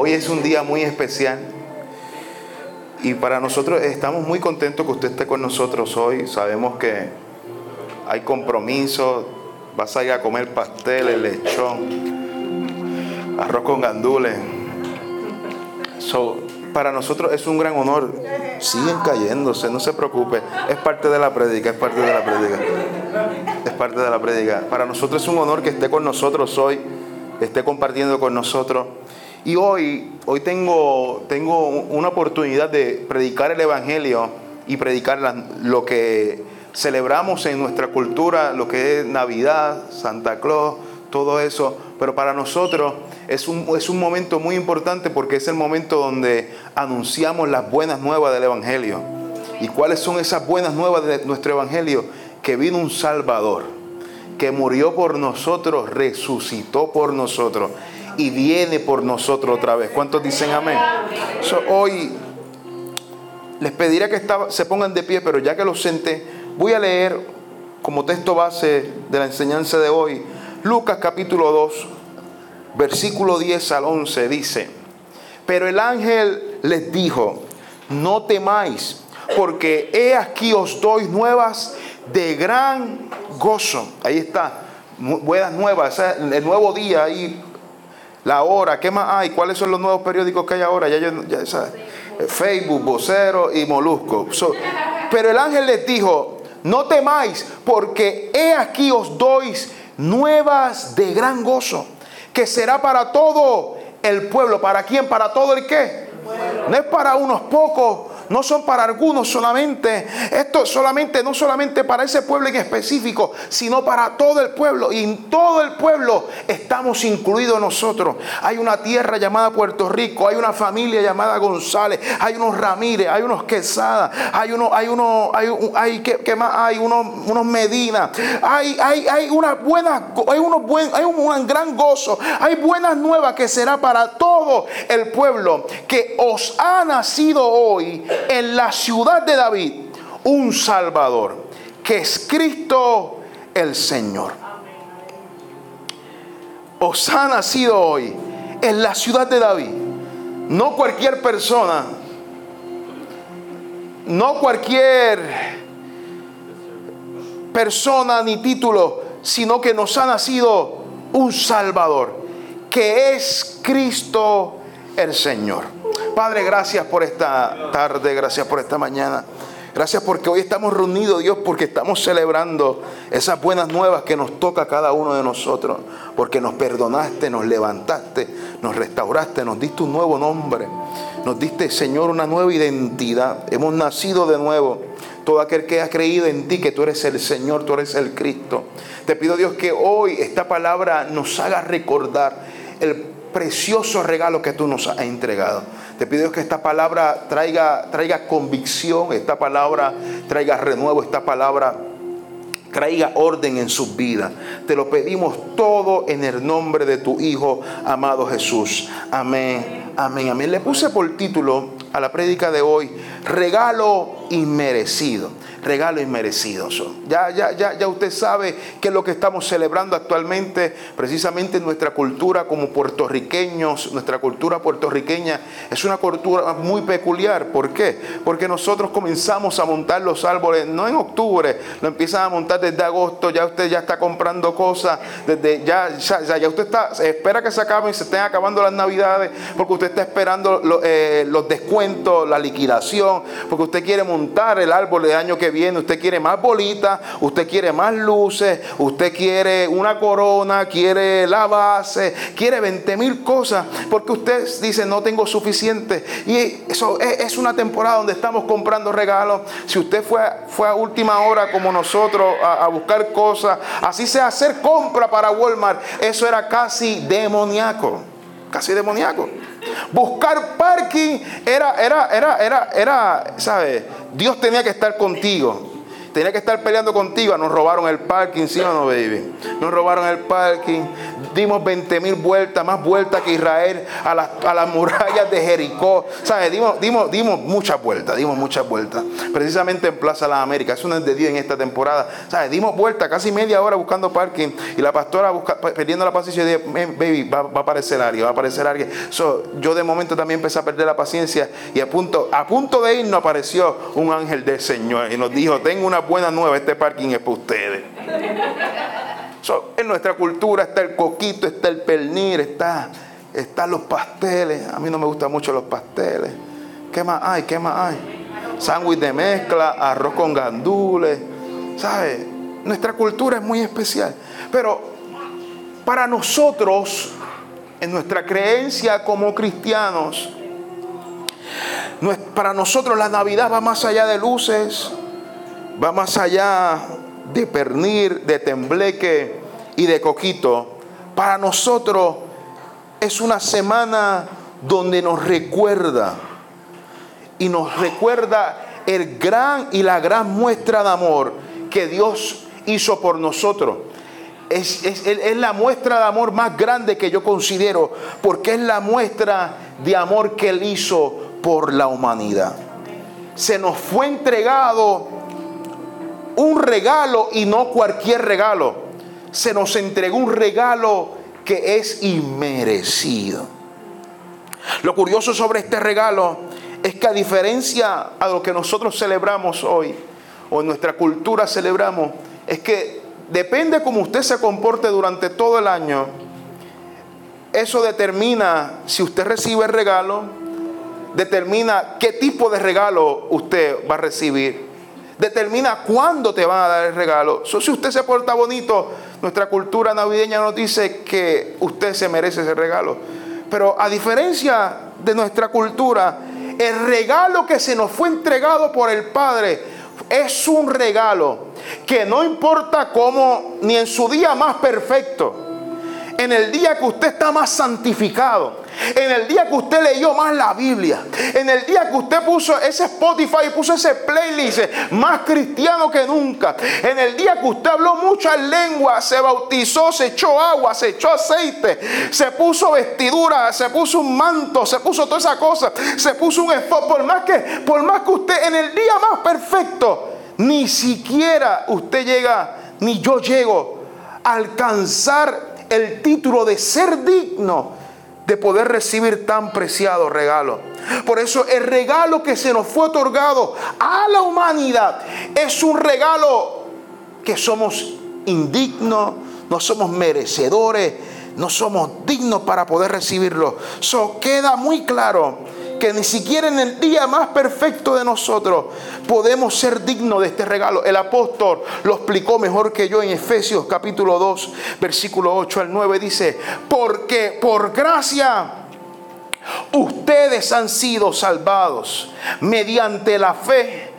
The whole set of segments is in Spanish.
Hoy es un día muy especial. Y para nosotros estamos muy contentos que usted esté con nosotros hoy. Sabemos que hay compromisos. Vas a ir a comer pasteles, lechón, arroz con gandules. para nosotros es un gran honor. Siguen cayéndose, no se preocupe. Es parte de la prédica, es parte de la prédica. Es parte de la prédica. Para nosotros es un honor que esté con nosotros hoy, esté compartiendo con nosotros. Y hoy, hoy tengo, tengo una oportunidad de predicar el Evangelio y predicar lo que celebramos en nuestra cultura, lo que es Navidad, Santa Claus, todo eso. Pero para nosotros es un, es un momento muy importante porque es el momento donde anunciamos las buenas nuevas del Evangelio. ¿Y cuáles son esas buenas nuevas de nuestro Evangelio? Que vino un Salvador, que murió por nosotros, resucitó por nosotros y viene por nosotros otra vez. ¿Cuántos dicen amén? hoy les pediré que se pongan de pie, pero ya que los senté, voy a leer como texto base de la enseñanza de hoy, Lucas capítulo 2, versículo 10 al 11 dice, pero el ángel les dijo, no temáis, porque he aquí os doy nuevas de gran gozo. Ahí está, buenas nuevas, el nuevo día ahí la hora, ¿qué más hay? ¿Cuáles son los nuevos periódicos que hay ahora? Ya, ya, Facebook, Vocero y Molusco. pero el ángel les dijo, no temáis, porque he aquí os doy nuevas de gran gozo, que será para todo el pueblo. ¿Para quién? ¿Para todo el qué? No es para unos pocos, no son para algunos solamente. Esto solamente, no solamente para ese pueblo en específico, sino para todo el pueblo. Y en todo el pueblo estamos incluidos nosotros. Hay una tierra llamada Puerto Rico, hay una familia llamada González, hay unos Ramírez, hay unos Quesada, hay uno, hay hay, hay ¿qué, más? Hay unos, unos Medina, hay, hay, hay una buena, hay unos buen, hay un gran gozo, hay buenas nuevas que será para todo el pueblo que os ha nacido hoy en la ciudad de David un Salvador, que es Cristo el Señor. Os ha nacido hoy en la ciudad de David. No cualquier persona, no cualquier persona ni título, sino que nos ha nacido un Salvador, que es Cristo el Señor. Padre, gracias por esta tarde, gracias por esta mañana. Gracias porque hoy estamos reunidos, Dios, porque estamos celebrando esas buenas nuevas que nos toca a cada uno de nosotros. Porque nos perdonaste, nos levantaste, nos restauraste, nos diste un nuevo nombre. Nos diste, Señor, una nueva identidad. Hemos nacido de nuevo. Todo aquel que ha creído en ti, que tú eres el Señor, tú eres el Cristo. Te pido, Dios, que hoy esta palabra nos haga recordar el precioso regalo que tú nos has entregado. Te pido que esta palabra traiga, traiga convicción, esta palabra traiga renuevo, esta palabra traiga orden en sus vidas. Te lo pedimos todo en el nombre de tu Hijo, amado Jesús. Amén, amén, amén. Le puse por título a la prédica de hoy, regalo inmerecido regalo inmerecido. Ya, ya, ya, ya usted sabe que es lo que estamos celebrando actualmente, precisamente en nuestra cultura como puertorriqueños, nuestra cultura puertorriqueña es una cultura muy peculiar. ¿Por qué? Porque nosotros comenzamos a montar los árboles, no en octubre, lo empiezan a montar desde agosto, ya usted ya está comprando cosas, desde ya, ya, ya usted está, espera que se acaben, se estén acabando las navidades, porque usted está esperando eh, los descuentos, la liquidación, porque usted quiere montar el árbol de año que viene, usted quiere más bolitas, usted quiere más luces, usted quiere una corona, quiere la base, quiere 20 mil cosas, porque usted dice no tengo suficiente. Y eso es, una temporada donde estamos comprando regalos. Si usted fue, fue a última hora como nosotros a, buscar cosas, así sea hacer compra para Walmart, eso era casi demoníaco, casi demoníaco. Buscar parking era, era, era, era, era, ¿sabe? Dios tenía que estar contigo. tenía que estar peleando contigo. Nos robaron el parking, ¿sí o no, baby? Nos robaron el parking. Dimos 20 mil vueltas, más vueltas que Israel a las, a las murallas de Jericó. ¿Sabes? Dimos, dimos, dimos muchas vueltas, dimos muchas vueltas. Precisamente en Plaza de las Américas. Eso no es de día en esta temporada. ¿Sabes? Dimos vueltas casi media hora buscando parking. Y la pastora busca, perdiendo la paciencia. Dije, baby, va, a aparecer alguien, va a aparecer alguien. yo de momento también empecé a perder la paciencia. Y a punto, a punto de ir nos apareció un ángel del Señor. Y nos dijo, tengo una buena nueva, este parking es para ustedes. En nuestra cultura está el coquito, está el pernil, está, están los pasteles. A mí no me gustan mucho los pasteles. ¿Qué más hay? ¿Qué más hay? Sándwich de mezcla, arroz con gandules. ¿Sabe? Nuestra cultura es muy especial. Pero para nosotros, en nuestra creencia como cristianos, para nosotros la Navidad va más allá de luces, va más allá de pernil, de tembleque y de coquito. Para nosotros es una semana donde nos recuerda y nos recuerda el gran y la gran muestra de amor que Dios hizo por nosotros. Es, es, la muestra de amor más grande que yo considero, porque es la muestra de amor que Él hizo por la humanidad. Se nos fue entregado un regalo y no cualquier regalo. Se nos entregó un regalo que es inmerecido. Lo curioso sobre este regalo es que a diferencia a lo que nosotros celebramos hoy, o en nuestra cultura celebramos, es que depende cómo usted se comporte durante todo el año, eso determina si usted recibe el regalo, determina qué tipo de regalo usted va a recibir determina cuándo te van a dar el regalo. si usted se porta bonito, nuestra cultura navideña nos dice que usted se merece ese regalo. Pero a diferencia de nuestra cultura, el regalo que se nos fue entregado por el Padre es un regalo que no importa cómo, ni en su día más perfecto, en el día que usted está más santificado, en el día que usted leyó más la Biblia, en el día que usted puso ese Spotify y puso ese playlist más cristiano que nunca, en el día que usted habló muchas lenguas, se bautizó, se echó agua, se echó aceite, se puso vestidura, se puso un manto, se puso toda esa cosa, se puso un esfuerzo, por más que, por más que usted en el día más perfecto, ni siquiera usted llega, ni yo llego a alcanzar el título de ser digno de poder recibir tan preciado regalo. Por eso el regalo que se nos fue otorgado a la humanidad es un regalo que somos indignos, no somos merecedores, no somos dignos para poder recibirlo. Eso queda muy claro que ni siquiera en el día más perfecto de nosotros podemos ser dignos de este regalo. El apóstol lo explicó mejor que yo en Efesios capítulo 2, versículo 8 al 9. Dice, porque por gracia ustedes han sido salvados mediante la fe.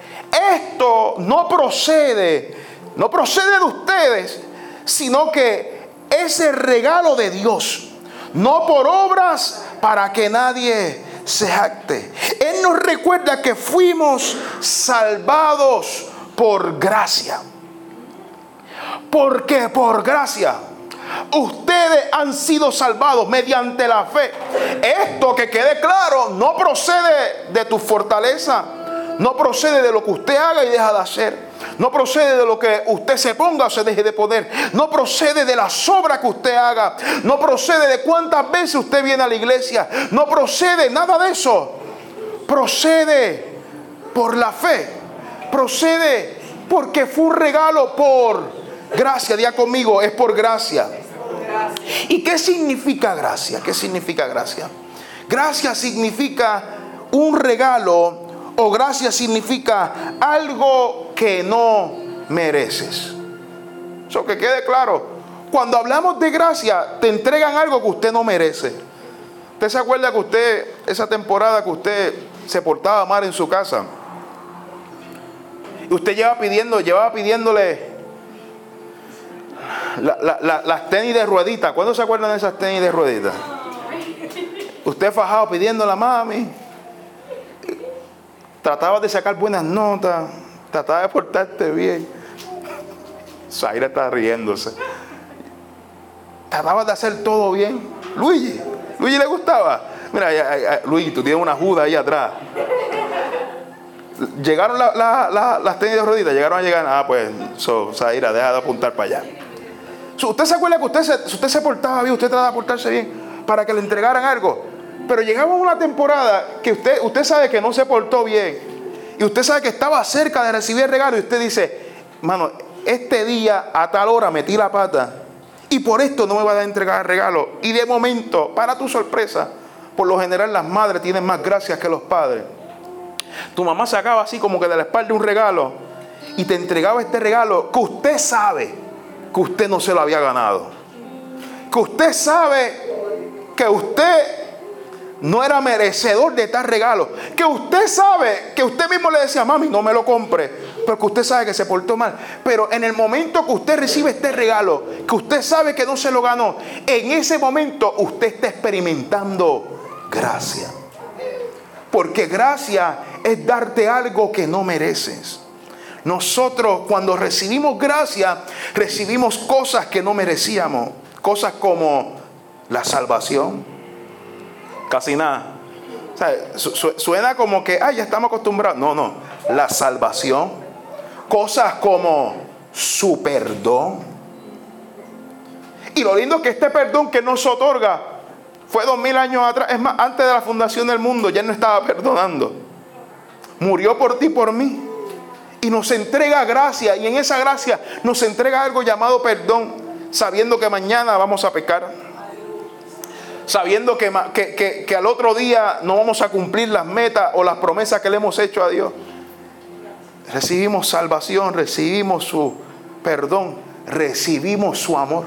Esto no procede, no procede de ustedes, sino que es el regalo de Dios. No por obras para que nadie se. Él nos recuerda que fuimos salvados por gracia. Porque por gracia ustedes han sido salvados mediante la fe. Esto que quede claro no procede de tu fortaleza, no procede de lo que usted haga y deja de hacer. No procede de lo que usted se ponga o se deje de poder. No procede de la sobra que usted haga. No procede de cuántas veces usted viene a la iglesia. No procede nada de eso. Procede por la fe. Procede porque fue un regalo por gracia. Día conmigo, es por gracia. ¿Y qué significa gracia? ¿Qué significa gracia? Gracia significa un regalo o gracia significa algo que no mereces. Eso que quede claro. Cuando hablamos de gracia, te entregan algo que usted no merece. ¿Usted se acuerda que usted, esa temporada que usted se portaba mal en su casa? Y usted llevaba pidiendo, llevaba pidiéndole las tenis de ruedita. ¿Cuándo se acuerdan de esas tenis de ruedita? Usted fajado pidiendo la mami trataba de sacar buenas notas, Trataba de portarte bien. Zaira está riéndose. Trataba de hacer todo bien. Luigi, Luigi le gustaba. Mira, Luigi, tú tienes una juda ahí atrás. Llegaron las tenis de rodillas, llegaron a llegar. Ah, pues, so, Zaira, deja de apuntar para allá. ¿Usted se acuerda que usted se, usted se portaba bien, usted trataba de portarse bien para que le entregaran algo? Pero llegamos a una temporada que usted, usted sabe que no se portó bien y usted sabe que estaba cerca de recibir el regalo y usted dice, mano, este día a tal hora metí la pata y por esto no me va a entregar el regalo. Y de momento, para tu sorpresa, por lo general las madres tienen más gracias que los padres. Tu mamá sacaba así como que de la espalda un regalo y te entregaba este regalo que usted sabe que usted no se lo había ganado. Que usted sabe que usted no era merecedor de tal regalo. Que usted sabe, que usted mismo le decía, mami, no me lo compre, porque usted sabe que se portó mal. Pero en el momento que usted recibe este regalo, que usted sabe que no se lo ganó, en ese momento usted está experimentando gracia. Porque gracia es darte algo que no mereces. Nosotros cuando recibimos gracia, recibimos cosas que no merecíamos. Cosas como la salvación. Casi nada. suena como que, ay, ya estamos acostumbrados. No, no. La salvación. Cosas como su perdón. Y lo lindo es que este perdón que nos otorga fue dos mil años atrás. Es más, antes de la fundación del mundo ya no estaba perdonando. Murió por ti, por mí y nos entrega gracia y en esa gracia nos entrega algo llamado perdón, sabiendo que mañana vamos a pecar, sabiendo que, que, al otro día no vamos a cumplir las metas o las promesas que le hemos hecho a Dios. Recibimos salvación, recibimos su perdón, recibimos su amor.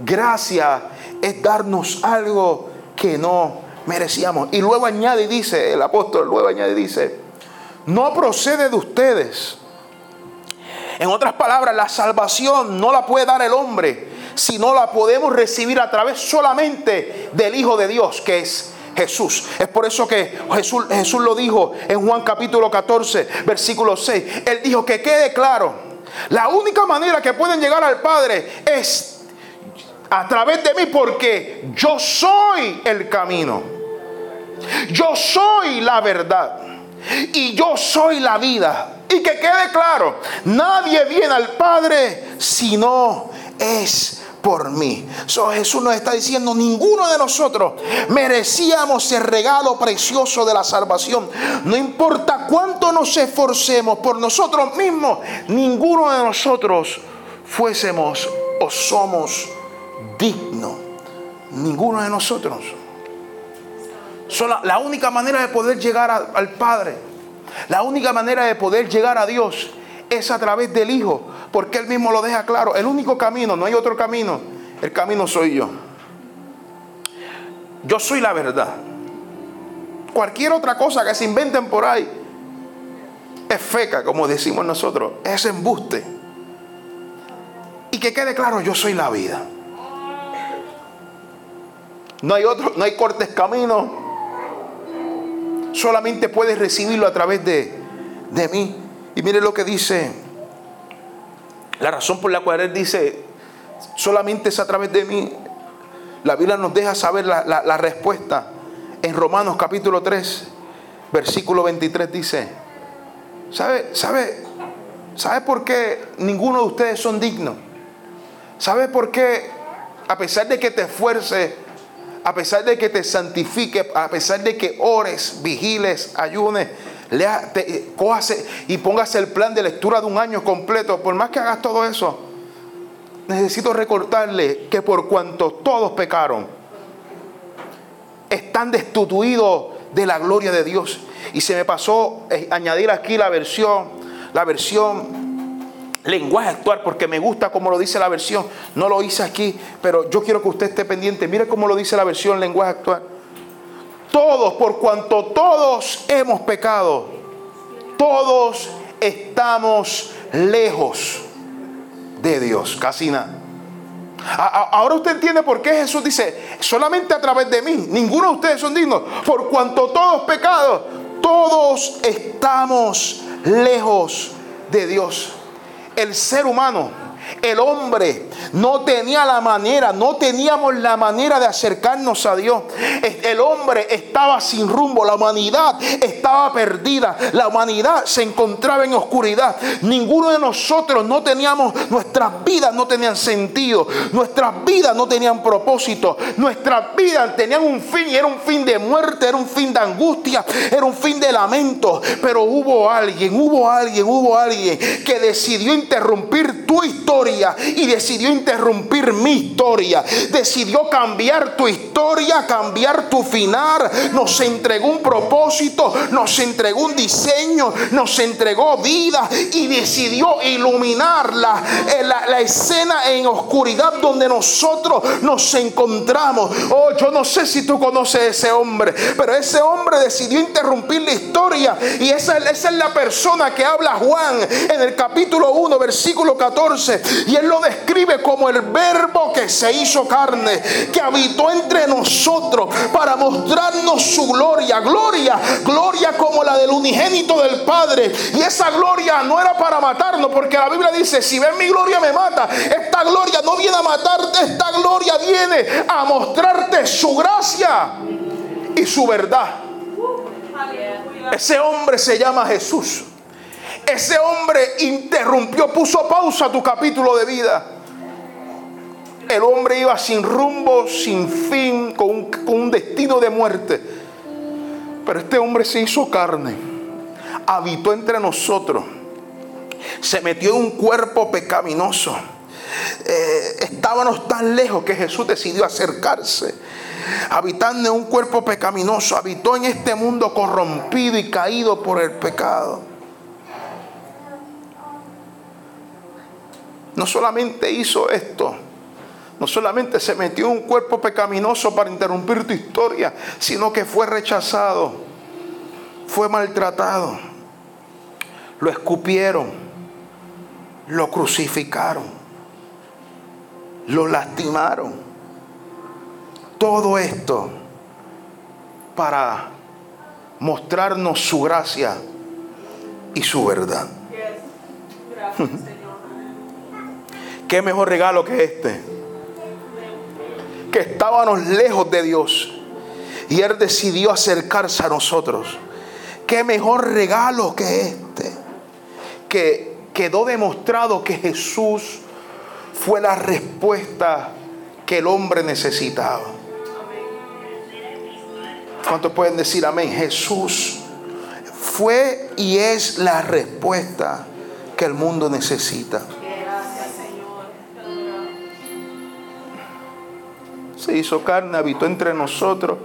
Gracia es darnos algo que no merecíamos. Y luego añade y dice, el apóstol luego añade y dice, no procede de ustedes. En otras palabras, la salvación no la puede dar el hombre, sino la podemos recibir a través solamente del Hijo de Dios, que es Jesús. Es por eso que Jesús, Jesús lo dijo en Juan capítulo 14, versículo 6. Él dijo que quede claro, la única manera que pueden llegar al Padre es a través de mí, porque yo soy el camino. Yo soy la verdad y yo soy la vida. Y que quede claro, nadie viene al Padre si no es por mí. So, Jesús nos está diciendo, ninguno de nosotros merecíamos el regalo precioso de la salvación. No importa cuánto nos esforcemos por nosotros mismos, ninguno de nosotros fuésemos o somos dignos. Ninguno de nosotros la, única manera de poder llegar al Padre, la única manera de poder llegar a Dios es a través del Hijo, porque Él mismo lo deja claro. El único camino, no hay otro camino. El camino soy yo. Yo soy la verdad. Cualquier otra cosa que se inventen por ahí es feca, como decimos nosotros, es embuste. Y que quede claro, yo soy la vida. No hay otro, no hay cortes caminos, solamente puedes recibirlo a través de, de mí. Y mire lo que dice, la razón por la cual Él dice, solamente es a través de mí. La Biblia nos deja saber la, la respuesta. En Romanos capítulo 3, versículo 23 dice, ¿sabe, sabe, ¿sabe por qué ninguno de ustedes son dignos? ¿Sabe por qué, a pesar de que te esfuerces, a pesar de que te santifique, a pesar de que ores, vigiles, ayunes, lea, te, y pongas el plan de lectura de un año completo, por más que hagas todo eso, necesito recordarle que por cuanto todos pecaron, están destituidos de la gloria de Dios. Y se me pasó eh, añadir aquí la versión, la versión lenguaje actual, porque me gusta como lo dice la versión. No lo hice aquí, pero yo quiero que usted esté pendiente. Mire cómo lo dice la versión lenguaje actual. Todos, por cuanto todos hemos pecado, todos estamos lejos de Dios. Casi nada. Ahora usted entiende por qué Jesús dice, solamente a través de mí, ninguno de ustedes son dignos, por cuanto todos pecados, todos estamos lejos de Dios. El ser humano el hombre no tenía la manera, no teníamos la manera de acercarnos a Dios. El hombre estaba sin rumbo, la humanidad estaba perdida, la humanidad se encontraba en oscuridad. Ninguno de nosotros no teníamos, nuestras vidas no tenían sentido, nuestras vidas no tenían propósito, nuestras vidas tenían un fin y era un fin de muerte, era un fin de angustia, era un fin de lamento. Pero hubo alguien, hubo alguien, hubo alguien que decidió interrumpir tu historia y decidió interrumpir mi historia. Decidió cambiar tu historia, cambiar tu final. Nos entregó un propósito, nos entregó un diseño, nos entregó vida y decidió iluminar la, eh, la, escena en oscuridad donde nosotros nos encontramos. Oh, yo no sé si tú conoces a ese hombre, pero ese hombre decidió interrumpir la historia y esa, esa es la persona que habla Juan en el capítulo 1, versículo 14. Y él lo describe como el verbo que se hizo carne, que habitó entre nosotros para mostrarnos su gloria. Gloria, gloria como la del unigénito del Padre. Y esa gloria no era para matarnos, porque la Biblia dice, si ven mi gloria me mata. Esta gloria no viene a matarte, esta gloria viene a mostrarte su gracia y su verdad. Ese hombre se llama Jesús. Ese hombre interrumpió, puso pausa a tu capítulo de vida. El hombre iba sin rumbo, sin fin, con un, destino de muerte. Pero este hombre se hizo carne, habitó entre nosotros, se metió en un cuerpo pecaminoso. Eh, estábamos tan lejos que Jesús decidió acercarse. Habitando en un cuerpo pecaminoso, habitó en este mundo corrompido y caído por el pecado. No solamente hizo esto, no solamente se metió un cuerpo pecaminoso para interrumpir tu historia, sino que fue rechazado, fue maltratado, lo escupieron, lo crucificaron, lo lastimaron. Todo esto para mostrarnos su gracia y su verdad. ¿Qué mejor regalo que este? Que estábamos lejos de Dios y Él decidió acercarse a nosotros. ¿Qué mejor regalo que este? Que quedó demostrado que Jesús fue la respuesta que el hombre necesitaba. ¿Cuántos pueden decir amén? Jesús fue y es la respuesta que el mundo necesita. Se hizo carne, habitó entre nosotros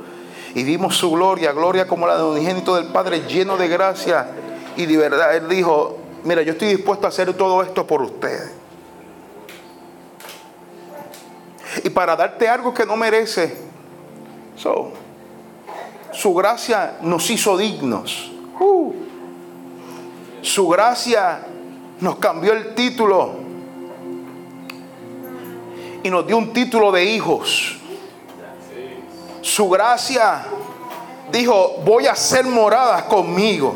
y vimos su gloria, gloria como la de unigénito del Padre, lleno de gracia y de verdad. Él dijo, mira, yo estoy dispuesto a hacer todo esto por ustedes. Y para darte algo que no merece, su gracia nos hizo dignos. Uh. su gracia nos cambió el título y nos dio un título de hijos. Su gracia dijo, voy a hacer moradas conmigo.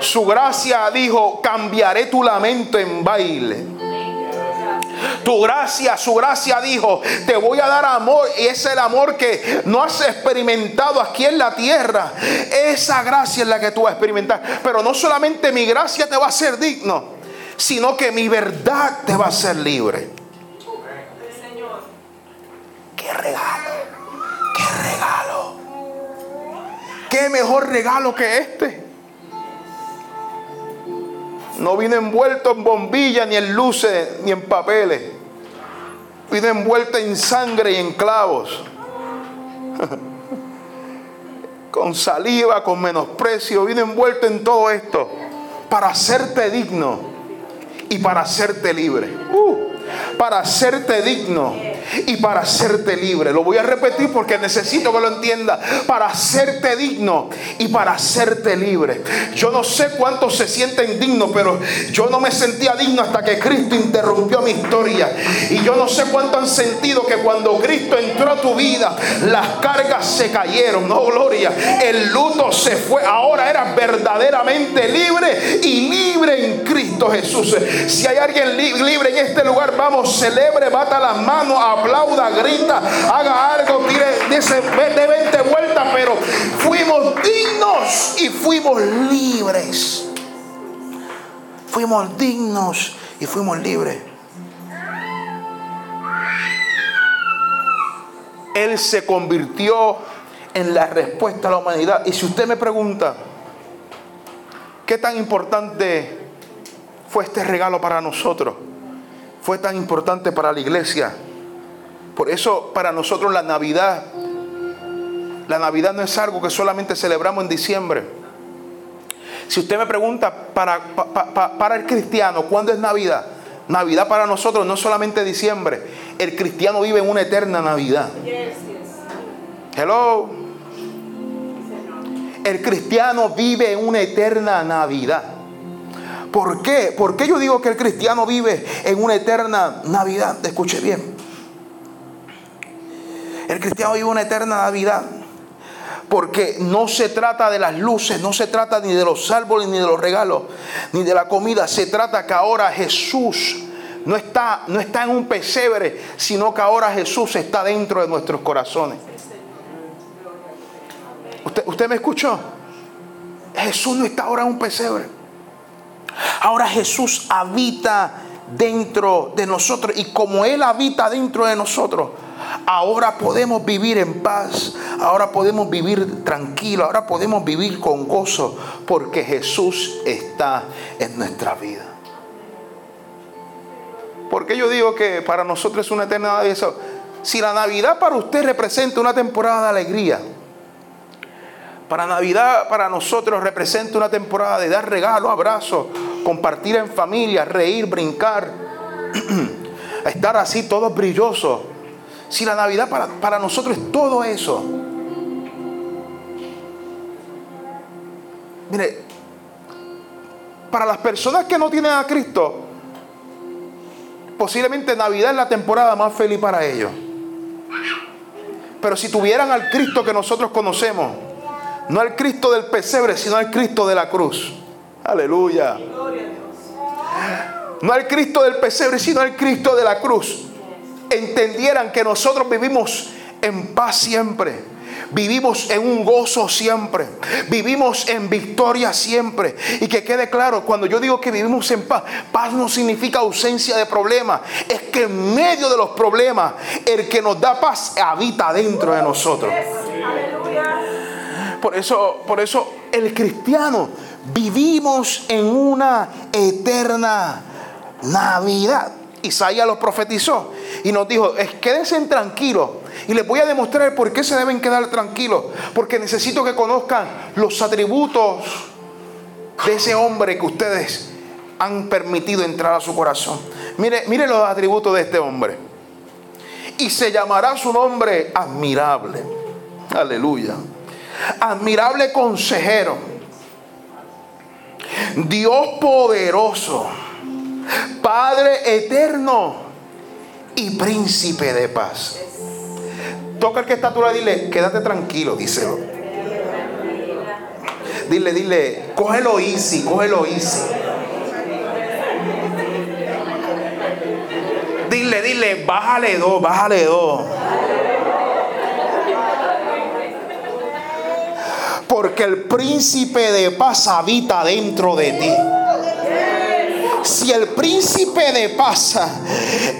Su gracia dijo, cambiaré tu lamento en baile. Tu gracia, su gracia dijo, te voy a dar amor y es el amor que no has experimentado aquí en la tierra. Esa gracia es la que tú vas a experimentar. Pero no solamente mi gracia te va a hacer digno, sino que mi verdad te va a hacer libre. ¿Qué mejor regalo que este? No vino envuelto en bombillas, ni en luces, ni en papeles. Vino envuelto en sangre y en clavos. con saliva, con menosprecio. Vino envuelto en todo esto para hacerte digno y para hacerte libre. Uh, para hacerte digno y para hacerte libre. Lo voy a repetir porque necesito que lo entienda. Para hacerte digno y para hacerte libre. Yo no sé cuántos se sienten dignos, pero yo no me sentía digno hasta que Cristo interrumpió mi historia. Y yo no sé cuánto han sentido que cuando Cristo entró a tu vida, las cargas se cayeron. No, gloria. El luto se fue. Ahora eras verdaderamente libre y libre Jesús. Si hay alguien libre en este lugar, vamos, celebre, bata las manos, aplauda, grita, haga algo, tire, dice, de 20 vueltas, pero fuimos dignos y fuimos libres. Fuimos dignos y fuimos libres. Él se convirtió en la respuesta a la humanidad. Y si usted me pregunta, ¿qué tan importante fue este regalo para nosotros? ¿Fue tan importante para la iglesia? Por eso para nosotros la Navidad, la Navidad no es algo que solamente celebramos en diciembre. Si usted me pregunta para, para, el cristiano, ¿cuándo es Navidad? Navidad para nosotros no solamente diciembre. El cristiano vive en una eterna Navidad. Hello. El cristiano vive en una eterna Navidad. ¿Por qué? ¿Por qué yo digo que el cristiano vive en una eterna Navidad? Escuche bien. El cristiano vive una eterna Navidad. Porque no se trata de las luces, no se trata ni de los árboles, ni de los regalos, ni de la comida. Se trata que ahora Jesús no está, no está en un pesebre, sino que ahora Jesús está dentro de nuestros corazones. ¿Usted, usted me escuchó? Jesús no está ahora en un pesebre. Ahora Jesús habita dentro de nosotros y como Él habita dentro de nosotros, Ahora podemos vivir en paz, ahora podemos vivir tranquilo, ahora podemos vivir con gozo, porque Jesús está en nuestra vida. Porque yo digo que para nosotros es una eterna Navidad. Si la Navidad para usted representa una temporada de alegría, para Navidad para nosotros representa una temporada de dar regalos, abrazos, compartir en familia, reír, brincar, estar así todos brillosos si la Navidad para, nosotros es todo eso. Mire, para las personas que no tienen a Cristo, posiblemente Navidad es la temporada más feliz para ellos. Pero si tuvieran al Cristo que nosotros conocemos, no al Cristo del pesebre, sino al Cristo de la cruz. Aleluya. No al Cristo del pesebre, sino al Cristo de la cruz entendieran que nosotros vivimos en paz siempre. Vivimos en un gozo siempre. Vivimos en victoria siempre. Y que quede claro, cuando yo digo que vivimos en paz, paz no significa ausencia de problemas. Es que en medio de los problemas, el que nos da paz habita dentro de nosotros. Por eso, por eso el cristiano vivimos en una eterna Navidad. Isaías lo profetizó y nos dijo, quédense tranquilos y les voy a demostrar por qué se deben quedar tranquilos, porque necesito que conozcan los atributos de ese hombre que ustedes han permitido entrar a su corazón. Mire, mire los atributos de este hombre. Y se llamará su nombre admirable. Aleluya. Admirable consejero. Dios poderoso Padre eterno y príncipe de paz. Toca el que está a dile, quédate tranquilo, díselo. Dile, dile, cógelo easy, cógelo easy. Dile, dile, bájale dos, bájale dos. Porque el príncipe de paz habita dentro de ti si el príncipe de paz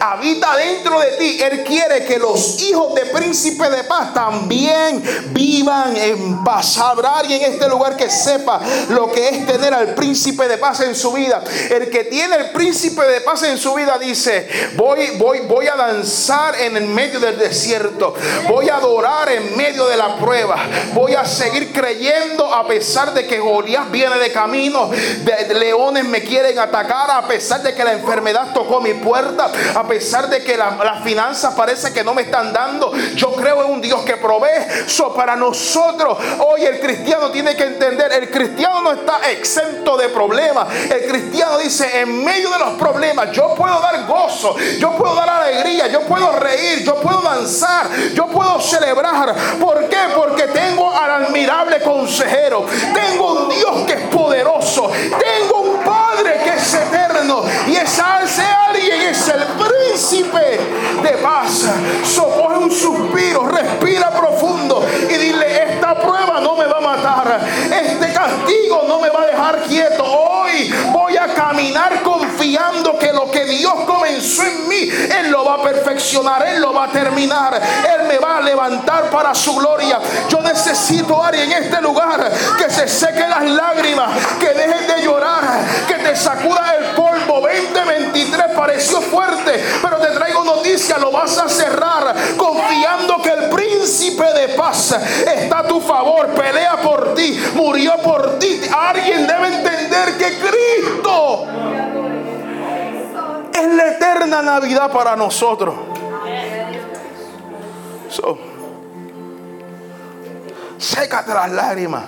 habita dentro de ti, Él quiere que los hijos de príncipe de paz también vivan en paz. Habrá alguien en este lugar que sepa lo que es tener al príncipe de paz en su vida. El que tiene el príncipe de paz en su vida dice, voy, voy, voy a danzar en el medio del desierto. Voy a adorar en medio de la prueba. Voy a seguir creyendo a pesar de que Goliat viene de camino. De leones me quieren atacar a pesar de que la enfermedad tocó mi puerta, a pesar de que las finanzas parece que no me están dando. Yo creo en un Dios que provee. So, para nosotros, hoy el cristiano tiene que entender, el cristiano no está exento de problemas. El cristiano dice, en medio de los problemas, yo puedo dar gozo, yo puedo dar alegría, yo puedo reír, yo puedo danzar, yo puedo celebrar. ¿Por qué? Porque tengo al admirable consejero, tengo un Dios que es poderoso, tengo un eterno y esa alguien es el príncipe de paz. Socoge un suspiro, respira profundo y dile, esta prueba no me va a matar, este castigo no me va a dejar quieto. Hoy voy a caminar confiando que lo Dios comenzó en mí, Él lo va a perfeccionar, Él lo va a terminar, Él me va a levantar para su gloria. Yo necesito a alguien en este lugar que se seque las lágrimas, que dejen de llorar, que te sacuda el polvo. 2023 pareció fuerte, pero te traigo noticia, lo vas a cerrar confiando que el príncipe de paz está a tu favor, pelea por ti, murió por ti. Alguien debe entender que Cristo Navidad para nosotros. sécate las lágrimas.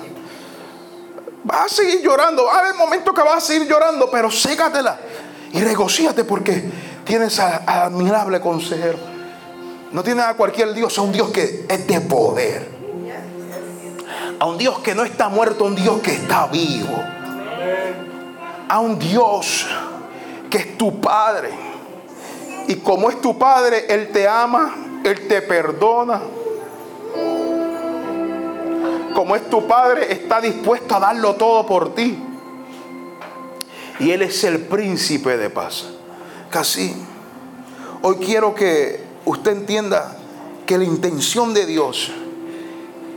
Vas a seguir llorando. Va a haber momentos que vas a seguir llorando, pero sécatela. Y regocíate porque tienes al admirable consejero. No tienes a cualquier Dios, a un Dios que es de poder. A un Dios que no está muerto, a un Dios que está vivo. A un Dios que es tu Padre. Y como es tu Padre, Él te ama, Él te perdona. Como es tu Padre, está dispuesto a darlo todo por ti. Y Él es el príncipe de paz. Casi, hoy quiero que usted entienda que la intención de Dios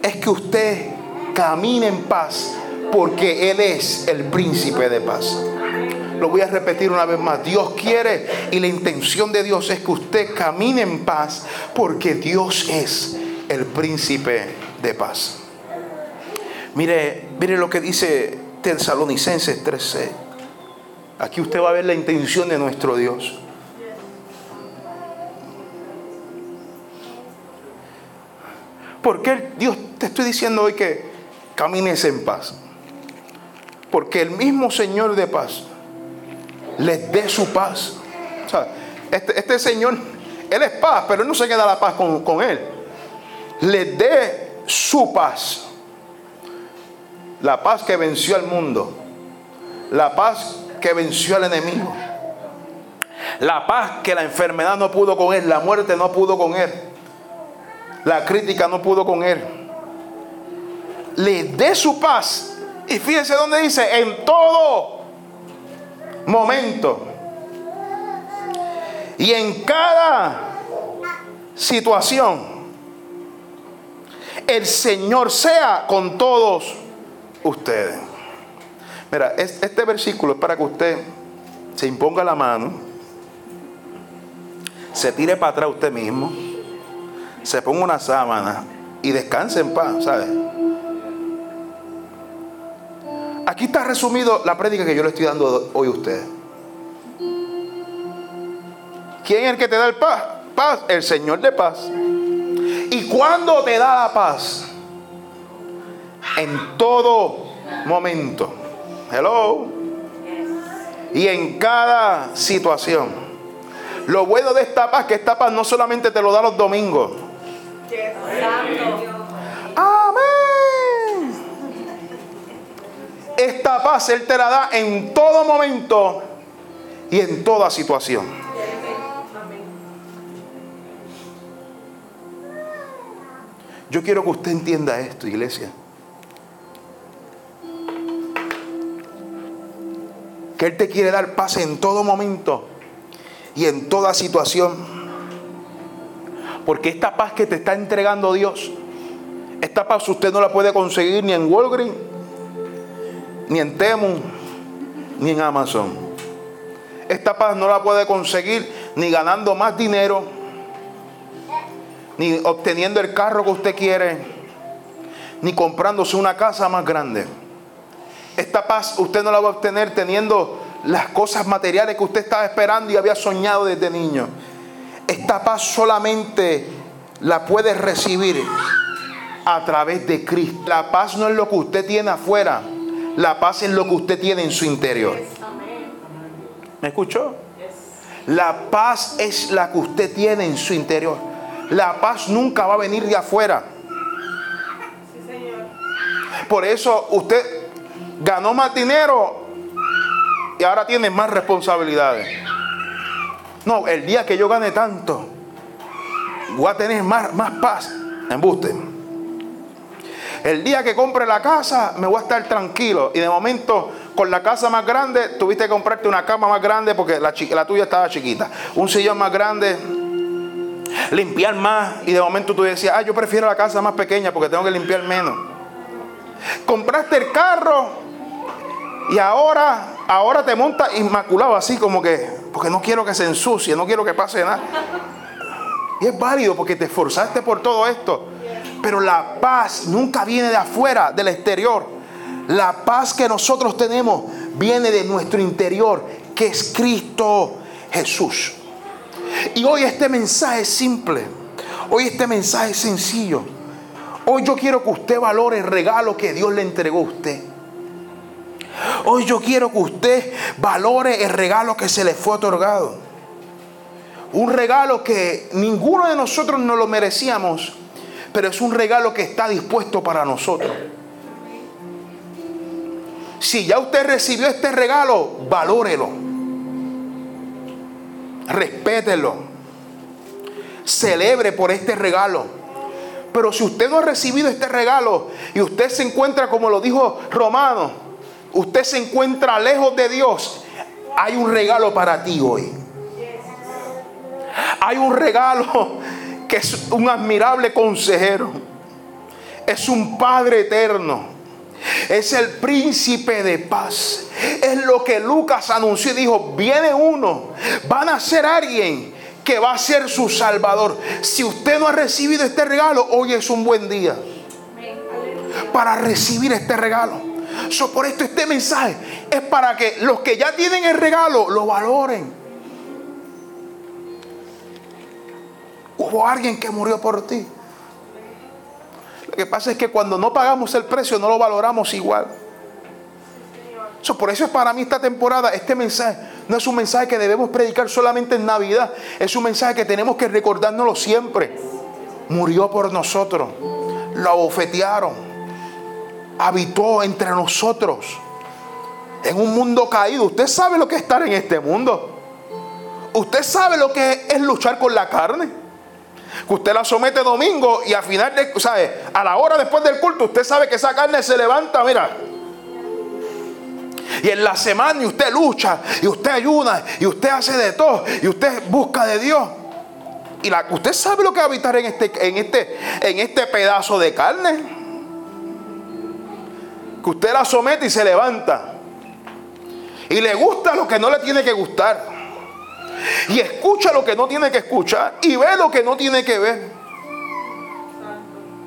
es que usted camine en paz porque Él es el príncipe de paz. Lo voy a repetir una vez más. Dios quiere y la intención de Dios es que usted camine en paz porque Dios es el príncipe de paz. Mire, mire lo que dice Tesalonicenses 13. Aquí usted va a ver la intención de nuestro Dios. ¿Por qué Dios te estoy diciendo hoy que camines en paz? Porque el mismo Señor de paz les dé su paz. este, este, Señor, Él es paz, pero Él no se queda la paz con, con Él. Les dé su paz. La paz que venció al mundo. La paz que venció al enemigo. La paz que la enfermedad no pudo con él, la muerte no pudo con él, la crítica no pudo con él. Le dé su paz. Y fíjense donde dice, en todo momento y en cada situación, el Señor sea con todos ustedes. Mira, este versículo es para que usted se imponga la mano, se tire para atrás usted mismo, se ponga una sábana y descanse en paz, ¿sabe? Aquí está resumido la prédica que yo le estoy dando hoy a usted. ¿Quién es el que te da el paz? Paz, el Señor de paz. ¿Y cuándo te da la paz? En todo momento. Hello. Y en cada situación. Lo bueno de esta paz, que esta paz no solamente te lo da los domingos. Esta paz Él te la da en todo momento y en toda situación. Yo quiero que usted entienda esto, iglesia. que Él te quiere dar paz en todo momento y en toda situación. Porque esta paz que te está entregando Dios, esta paz usted no la puede conseguir ni en Walgreens, ni en Temu, ni en Amazon. Esta paz no la puede conseguir ni ganando más dinero, ni obteniendo el carro que usted quiere, ni comprándose una casa más grande. Esta paz usted no la va a obtener teniendo las cosas materiales que usted estaba esperando y había soñado desde niño. Esta paz solamente la puede recibir a través de Cristo. La paz no es lo que usted tiene afuera, la paz es lo que usted tiene en su interior. ¿Me escuchó? La paz es la que usted tiene en su interior. La paz nunca va a venir de afuera. Por eso usted ganó más dinero y ahora tiene más responsabilidades. No, el día que yo gane tanto, voy a tener más, más paz. Embuste. El día que compre la casa, me voy a estar tranquilo. Y de momento, con la casa más grande, tuviste que comprarte una cama más grande porque la, la tuya estaba chiquita. Un sillón más grande, limpiar más. Y de momento tú decías, ah, yo prefiero la casa más pequeña porque tengo que limpiar menos. Compraste el carro y ahora, ahora te montas inmaculado así como que, porque no quiero que se ensucie, no quiero que pase nada. Y es válido porque te esforzaste por todo esto. Pero la paz nunca viene de afuera, del exterior. La paz que nosotros tenemos viene de nuestro interior, que es Cristo Jesús. Y hoy este mensaje es simple. Hoy este mensaje es sencillo. Hoy yo quiero que usted valore el regalo que Dios le entregó a usted. Hoy yo quiero que usted valore el regalo que se le fue otorgado. Un regalo que ninguno de nosotros no lo merecíamos, pero es un regalo que está dispuesto para nosotros. Si ya usted recibió este regalo, valórelo. Respételo. Celebre por este regalo. Pero si usted no ha recibido este regalo y usted se encuentra, como lo dijo Romano, usted se encuentra lejos de Dios, hay un regalo para ti hoy. Hay un regalo que es un admirable consejero. Es un Padre eterno. Es el príncipe de paz. Es lo que Lucas anunció y dijo, viene uno, van a ser alguien que va a ser su salvador. Si usted no ha recibido este regalo, hoy es un buen día para recibir este regalo. por esto este mensaje es para que los que ya tienen el regalo lo valoren. Hubo alguien que murió por ti. Lo que pasa es que cuando no pagamos el precio no lo valoramos igual. por eso es para mí esta temporada, este mensaje, no es un mensaje que debemos predicar solamente en Navidad, es un mensaje que tenemos que recordárnoslo siempre. Murió por nosotros, lo abofetearon, habitó entre nosotros en un mundo caído. Usted sabe lo que es estar en este mundo. Usted sabe lo que es luchar con la carne que usted la somete domingo y al final, de, ¿sabe? A la hora después del culto, usted sabe que esa carne se levanta, mira. Y en la semana usted lucha, y usted ayuda, y usted hace de todo, y usted busca de Dios. Y la, usted sabe lo que es habitar en este, en, este, en este pedazo de carne. Que usted la somete y se levanta. Y le gusta lo que no le tiene que gustar y escucha lo que no tiene que escuchar y ve lo que no tiene que ver.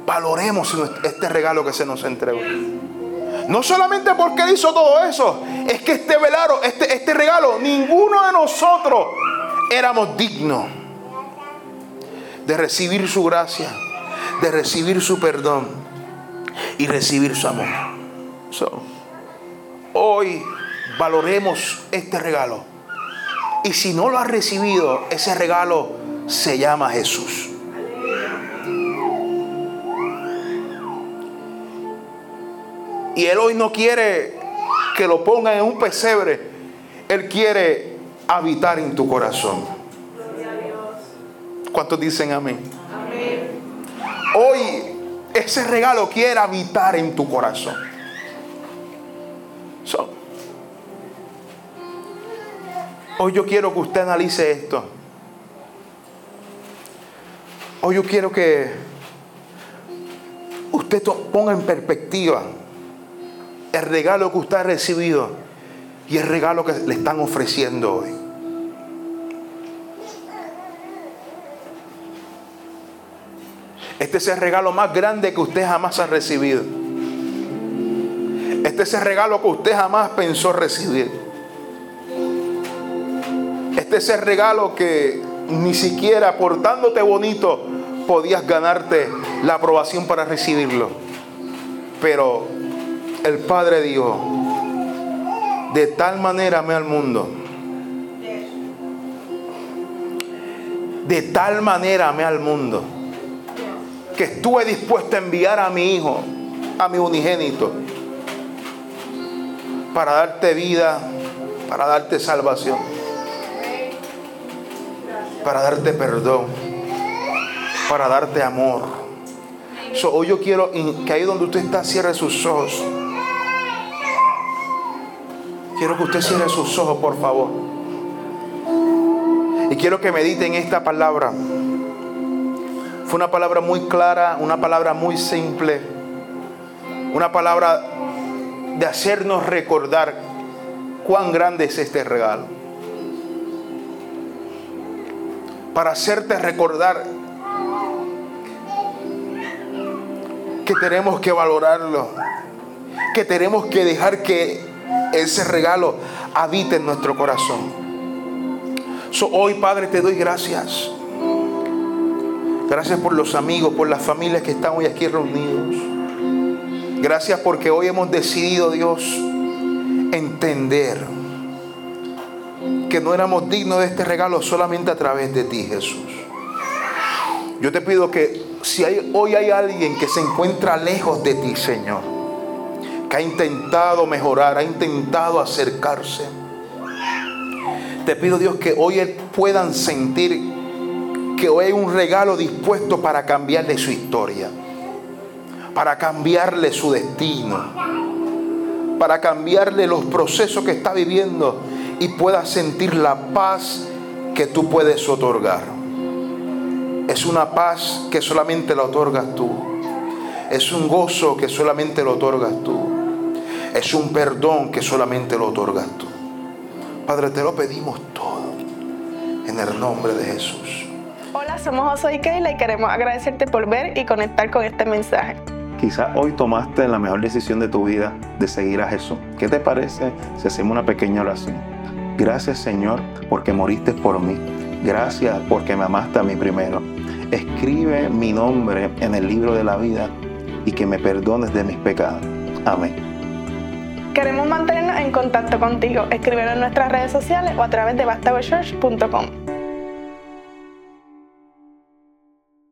Valoremos este regalo que se nos entregó. No solamente porque hizo todo eso, es que este velaro, este, este regalo, ninguno de nosotros éramos dignos de recibir su gracia, de recibir su perdón y recibir su amor. hoy valoremos este regalo y si no lo has recibido, ese regalo se llama Jesús. Y Él hoy no quiere que lo pongan en un pesebre. Él quiere habitar en tu corazón. ¿Cuántos dicen amén? Hoy ese regalo quiere habitar en tu corazón. Hoy yo quiero que usted analice esto. Hoy yo quiero que usted ponga en perspectiva el regalo que usted ha recibido y el regalo que le están ofreciendo hoy. Este es el regalo más grande que usted jamás ha recibido. Este es el regalo que usted jamás pensó recibir. De ese regalo que ni siquiera portándote bonito podías ganarte la aprobación para recibirlo. Pero el Padre dijo, de tal manera amé al mundo. De tal manera amé al mundo que estuve dispuesto a enviar a mi hijo, a mi unigénito, para darte vida, para darte salvación, para darte perdón, para darte amor. hoy yo quiero que ahí donde usted está cierre sus ojos. Quiero que usted cierre sus ojos, por favor. Y quiero que medite en esta palabra. Fue una palabra muy clara, una palabra muy simple, una palabra de hacernos recordar cuán grande es este regalo. Para hacerte recordar que tenemos que valorarlo, que tenemos que dejar que ese regalo habite en nuestro corazón. hoy, Padre, te doy gracias. Gracias por los amigos, por las familias que están hoy aquí reunidos. Gracias porque hoy hemos decidido, Dios, entender que no éramos dignos de este regalo solamente a través de ti, Jesús. Yo te pido que si hoy hay alguien que se encuentra lejos de ti, Señor, que ha intentado mejorar, ha intentado acercarse. Te pido Dios que hoy puedan sentir que hoy hay un regalo dispuesto para cambiarle su historia, para cambiarle su destino, para cambiarle los procesos que está viviendo y pueda sentir la paz que tú puedes otorgar. Es una paz que solamente la otorgas tú. Es un gozo que solamente lo otorgas tú es un perdón que solamente lo otorgas tú. Padre, te lo pedimos todo en el nombre de Jesús. Hola, somos José y Keila y queremos agradecerte por ver y conectar con este mensaje. Quizás hoy tomaste la mejor decisión de tu vida de seguir a Jesús. ¿Qué te parece si hacemos una pequeña oración? Gracias Señor porque moriste por mí. Gracias porque me amaste a mí primero. Escribe mi nombre en el libro de la vida y que me perdones de mis pecados. Amén. Queremos mantenernos en contacto contigo. Escríbenos en nuestras redes sociales o a través de bastagochurch.com.